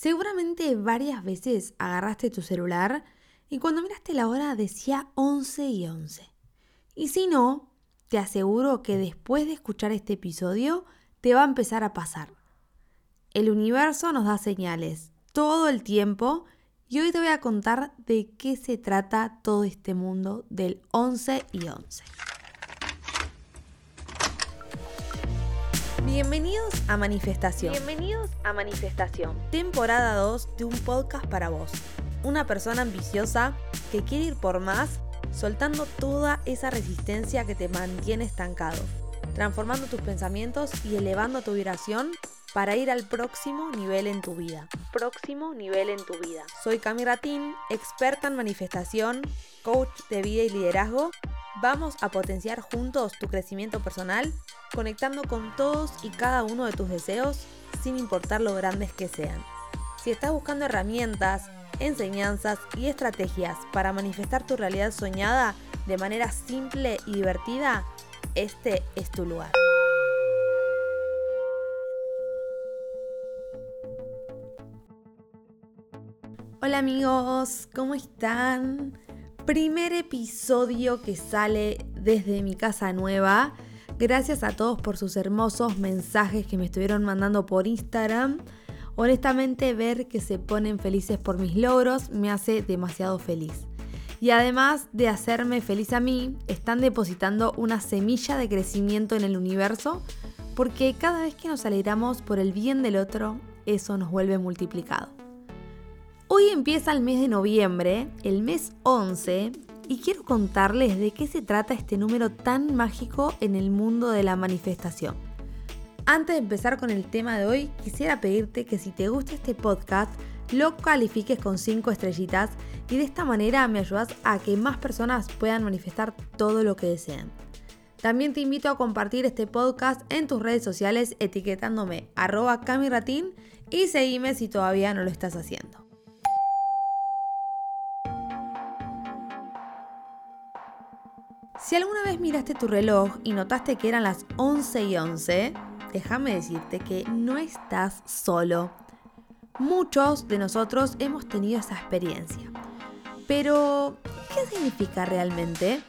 Seguramente varias veces agarraste tu celular y cuando miraste la hora decía 11 y 11. Y si no, te aseguro que después de escuchar este episodio te va a empezar a pasar. El universo nos da señales todo el tiempo y hoy te voy a contar de qué se trata todo este mundo del 11 y 11. Bienvenidos a Manifestación. Bienvenidos a Manifestación. Temporada 2 de un podcast para vos. Una persona ambiciosa que quiere ir por más, soltando toda esa resistencia que te mantiene estancado, transformando tus pensamientos y elevando tu vibración para ir al próximo nivel en tu vida. Próximo nivel en tu vida. Soy Cami Ratín, experta en manifestación, coach de vida y liderazgo. Vamos a potenciar juntos tu crecimiento personal conectando con todos y cada uno de tus deseos sin importar lo grandes que sean. Si estás buscando herramientas, enseñanzas y estrategias para manifestar tu realidad soñada de manera simple y divertida, este es tu lugar. Hola amigos, ¿cómo están? Primer episodio que sale desde mi casa nueva. Gracias a todos por sus hermosos mensajes que me estuvieron mandando por Instagram. Honestamente ver que se ponen felices por mis logros me hace demasiado feliz. Y además de hacerme feliz a mí, están depositando una semilla de crecimiento en el universo porque cada vez que nos alegramos por el bien del otro, eso nos vuelve multiplicado. Hoy empieza el mes de noviembre, el mes 11, y quiero contarles de qué se trata este número tan mágico en el mundo de la manifestación. Antes de empezar con el tema de hoy, quisiera pedirte que si te gusta este podcast, lo califiques con 5 estrellitas y de esta manera me ayudas a que más personas puedan manifestar todo lo que deseen. También te invito a compartir este podcast en tus redes sociales etiquetándome arroba camiratín y seguime si todavía no lo estás haciendo. Si alguna vez miraste tu reloj y notaste que eran las 11 y 11, déjame decirte que no estás solo. Muchos de nosotros hemos tenido esa experiencia. Pero, ¿qué significa realmente?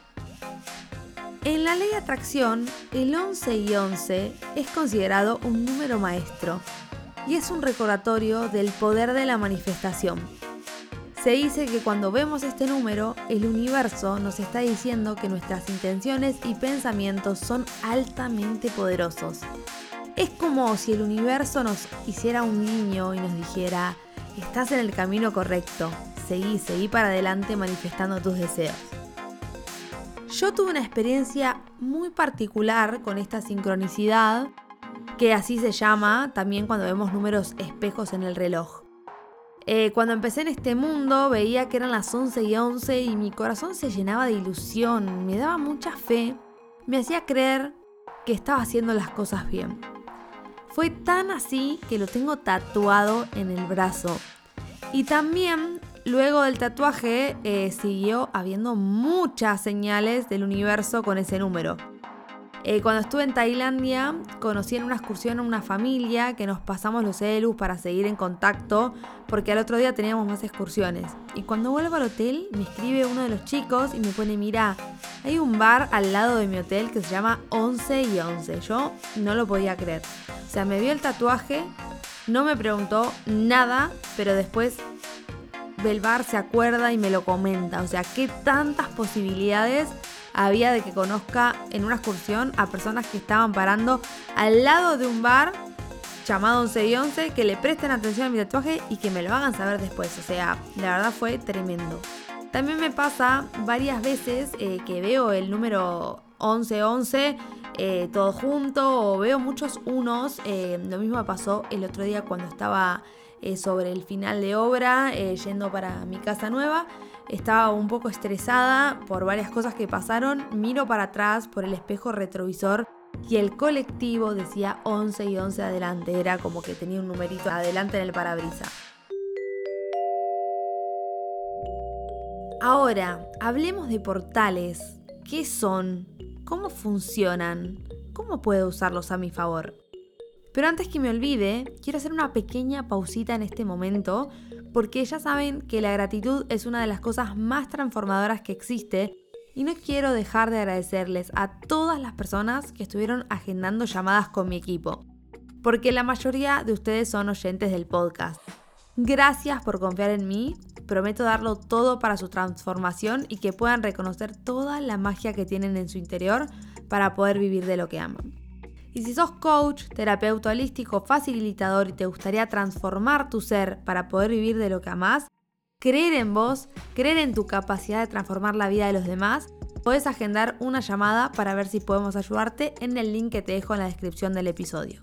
En la ley de atracción, el 11 y 11 es considerado un número maestro y es un recordatorio del poder de la manifestación se dice que cuando vemos este número, el universo nos está diciendo que nuestras intenciones y pensamientos son altamente poderosos. Es como si el universo nos hiciera un niño y nos dijera, estás en el camino correcto, seguí, seguí para adelante manifestando tus deseos. Yo tuve una experiencia muy particular con esta sincronicidad, que así se llama también cuando vemos números espejos en el reloj. Eh, cuando empecé en este mundo veía que eran las 11 y 11 y mi corazón se llenaba de ilusión, me daba mucha fe, me hacía creer que estaba haciendo las cosas bien. Fue tan así que lo tengo tatuado en el brazo. Y también luego del tatuaje eh, siguió habiendo muchas señales del universo con ese número. Eh, cuando estuve en Tailandia, conocí en una excursión a una familia que nos pasamos los elus para seguir en contacto, porque al otro día teníamos más excursiones. Y cuando vuelvo al hotel, me escribe uno de los chicos y me pone, mira, hay un bar al lado de mi hotel que se llama 11 y 11. Yo no lo podía creer. O sea, me vio el tatuaje, no me preguntó nada, pero después del bar se acuerda y me lo comenta. O sea, qué tantas posibilidades había de que conozca en una excursión a personas que estaban parando al lado de un bar llamado 11 y 11, que le presten atención a mi tatuaje y que me lo hagan saber después. O sea, la verdad fue tremendo. También me pasa varias veces eh, que veo el número 1111 eh, todo junto o veo muchos unos. Eh, lo mismo pasó el otro día cuando estaba eh, sobre el final de obra yendo para mi casa nueva. Estaba un poco estresada por varias cosas que pasaron. Miro para atrás por el espejo retrovisor y el colectivo decía 11 y 11 adelante. Era como que tenía un numerito adelante en el parabrisa. Ahora, hablemos de portales. ¿Qué son? ¿Cómo funcionan? ¿Cómo puedo usarlos a mi favor? Pero antes que me olvide, quiero hacer una pequeña pausita en este momento, porque ya saben que la gratitud es una de las cosas más transformadoras que existe y no quiero dejar de agradecerles a todas las personas que estuvieron agendando llamadas con mi equipo, porque la mayoría de ustedes son oyentes del podcast. Gracias por confiar en mí, prometo darlo todo para su transformación y que puedan reconocer toda la magia que tienen en su interior para poder vivir de lo que aman. Y si sos coach, terapeuta holístico, facilitador y te gustaría transformar tu ser para poder vivir de lo que amas, creer en vos, creer en tu capacidad de transformar la vida de los demás, puedes agendar una llamada para ver si podemos ayudarte en el link que te dejo en la descripción del episodio.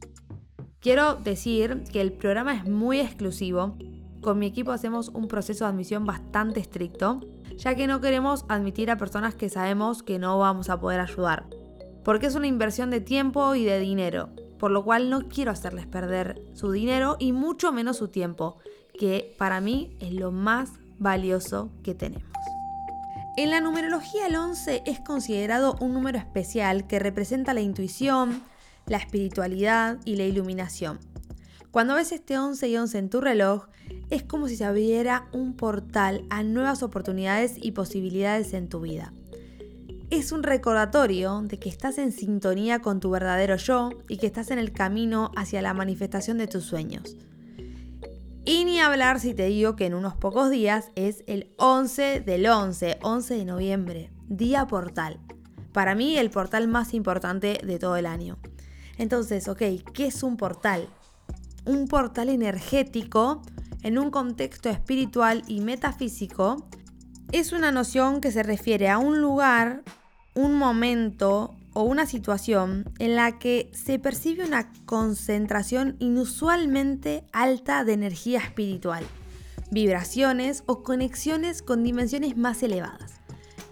Quiero decir que el programa es muy exclusivo. Con mi equipo hacemos un proceso de admisión bastante estricto, ya que no queremos admitir a personas que sabemos que no vamos a poder ayudar porque es una inversión de tiempo y de dinero, por lo cual no quiero hacerles perder su dinero y mucho menos su tiempo, que para mí es lo más valioso que tenemos. En la numerología el 11 es considerado un número especial que representa la intuición, la espiritualidad y la iluminación. Cuando ves este 11 y 11 en tu reloj, es como si se abriera un portal a nuevas oportunidades y posibilidades en tu vida es un recordatorio de que estás en sintonía con tu verdadero yo y que estás en el camino hacia la manifestación de tus sueños. Y ni hablar si te digo que en unos pocos días es el 11 del 11, 11 de noviembre, día portal. Para mí el portal más importante de todo el año. Entonces, ok, ¿qué es un portal? Un portal energético en un contexto espiritual y metafísico es una noción que se refiere a un lugar un momento o una situación en la que se percibe una concentración inusualmente alta de energía espiritual, vibraciones o conexiones con dimensiones más elevadas.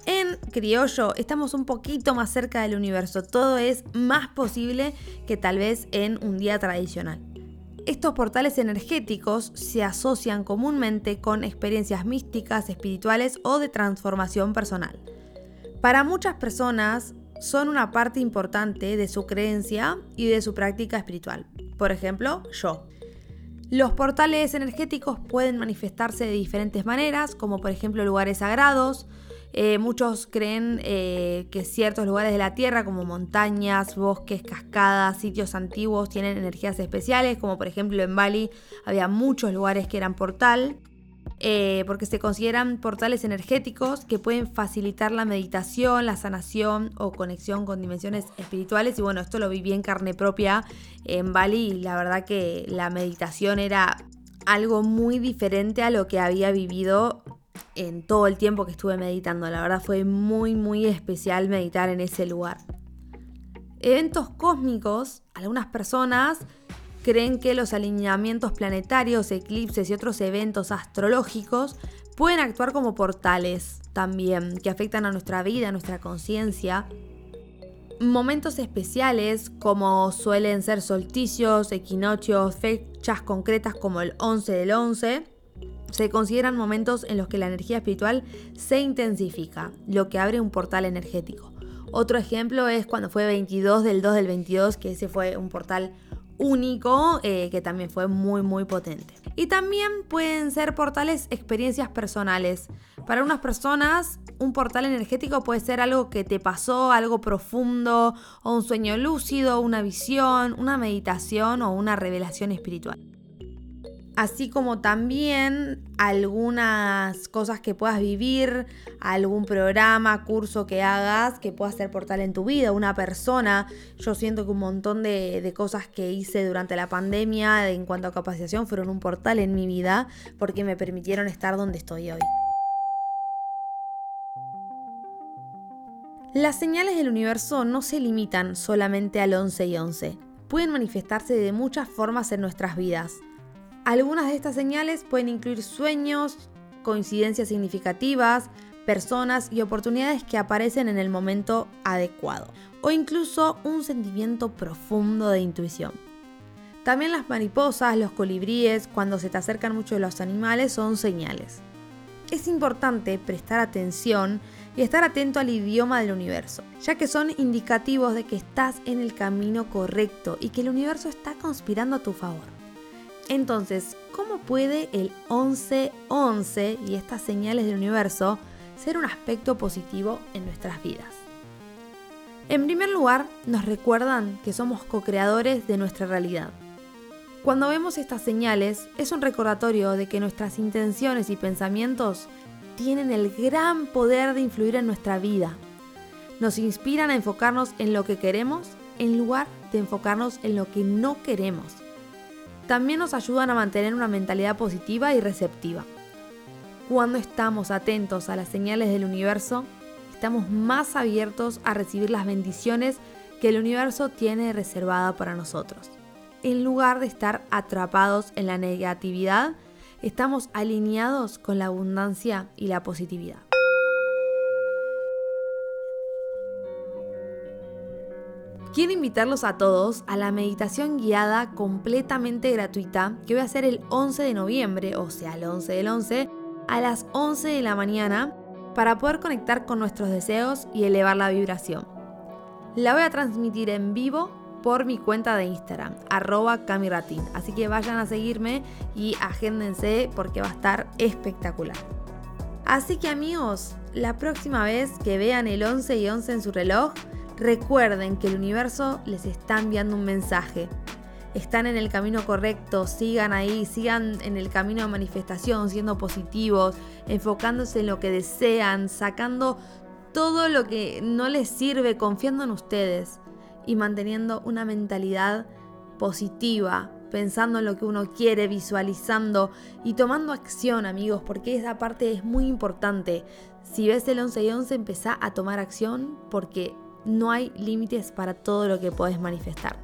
En criollo estamos un poquito más cerca del universo, todo es más posible que tal vez en un día tradicional. Estos portales energéticos se asocian comúnmente con experiencias místicas, espirituales o de transformación personal. Para muchas personas son una parte importante de su creencia y de su práctica espiritual. Por ejemplo, yo. Los portales energéticos pueden manifestarse de diferentes maneras, como por ejemplo lugares sagrados. Eh, muchos creen eh, que ciertos lugares de la Tierra, como montañas, bosques, cascadas, sitios antiguos, tienen energías especiales, como por ejemplo en Bali había muchos lugares que eran portal. Eh, porque se consideran portales energéticos que pueden facilitar la meditación, la sanación o conexión con dimensiones espirituales. Y bueno, esto lo viví en carne propia en Bali y la verdad que la meditación era algo muy diferente a lo que había vivido en todo el tiempo que estuve meditando. La verdad fue muy, muy especial meditar en ese lugar. Eventos cósmicos, algunas personas creen que los alineamientos planetarios, eclipses y otros eventos astrológicos pueden actuar como portales también, que afectan a nuestra vida, a nuestra conciencia. Momentos especiales como suelen ser solsticios, equinoccios, fechas concretas como el 11 del 11, se consideran momentos en los que la energía espiritual se intensifica, lo que abre un portal energético. Otro ejemplo es cuando fue 22 del 2 del 22, que ese fue un portal único eh, que también fue muy muy potente. Y también pueden ser portales experiencias personales. Para unas personas un portal energético puede ser algo que te pasó, algo profundo, o un sueño lúcido, una visión, una meditación o una revelación espiritual así como también algunas cosas que puedas vivir, algún programa, curso que hagas que pueda ser portal en tu vida, una persona. Yo siento que un montón de, cosas que hice durante la pandemia en cuanto a capacitación fueron un portal en mi vida porque me permitieron estar donde estoy hoy. Las señales del universo no se limitan solamente al 11 y 11. Pueden manifestarse de muchas formas en nuestras vidas. Algunas de estas señales pueden incluir sueños, coincidencias significativas, personas y oportunidades que aparecen en el momento adecuado, o incluso un sentimiento profundo de intuición. También las mariposas, los colibríes, cuando se te acercan mucho los animales, son señales. Es importante prestar atención y estar atento al idioma del universo, ya que son indicativos de que estás en el camino correcto y que el universo está conspirando a tu favor. Entonces, ¿cómo puede el 11-11 y estas señales del universo ser un aspecto positivo en nuestras vidas? En primer lugar, nos recuerdan que somos co-creadores de nuestra realidad. Cuando vemos estas señales, es un recordatorio de que nuestras intenciones y pensamientos tienen el gran poder de influir en nuestra vida. Nos inspiran a enfocarnos en lo que queremos en lugar de enfocarnos en lo que no queremos. También nos ayudan a mantener una mentalidad positiva y receptiva. Cuando estamos atentos a las señales del universo, estamos más abiertos a recibir las bendiciones que el universo tiene reservada para nosotros. En lugar de estar atrapados en la negatividad estamos alineados con la abundancia y la positividad. Quiero invitarlos a todos a la meditación guiada completamente gratuita que voy a hacer el 11 de noviembre, o sea, el 11 del 11, a las 11 de la mañana para poder conectar con nuestros deseos y elevar la vibración. La voy a transmitir en vivo por mi cuenta de Instagram, arroba camiratin. Así que vayan a seguirme y agéndense porque va a estar espectacular. Así que amigos, la próxima vez que vean el 11 y 11 en su reloj, recuerden que el universo les está enviando un mensaje. Están en el camino correcto, sigan ahí, sigan en el camino de manifestación, siendo positivos, enfocándose en lo que desean, sacando todo lo que no les sirve, confiando en ustedes y manteniendo una mentalidad positiva, pensando en lo que uno quiere, visualizando y tomando acción, amigos, porque esa parte es muy importante. Si ves el 11 y 11, empezá a tomar acción porque no hay límites para todo lo que puedes manifestar.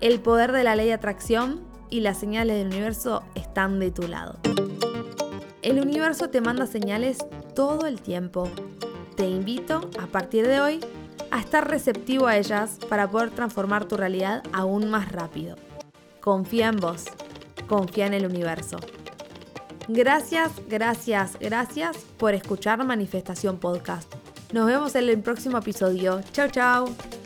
El poder de la ley de atracción y las señales del universo están de tu lado. El universo te manda señales todo el tiempo. Te invito a partir de hoy a estar receptivo a ellas para poder transformar tu realidad aún más rápido. Confía en vos, confía en el universo. Gracias, gracias, gracias por escuchar Manifestación Podcast. Nos vemos en el próximo episodio. Chao, chao.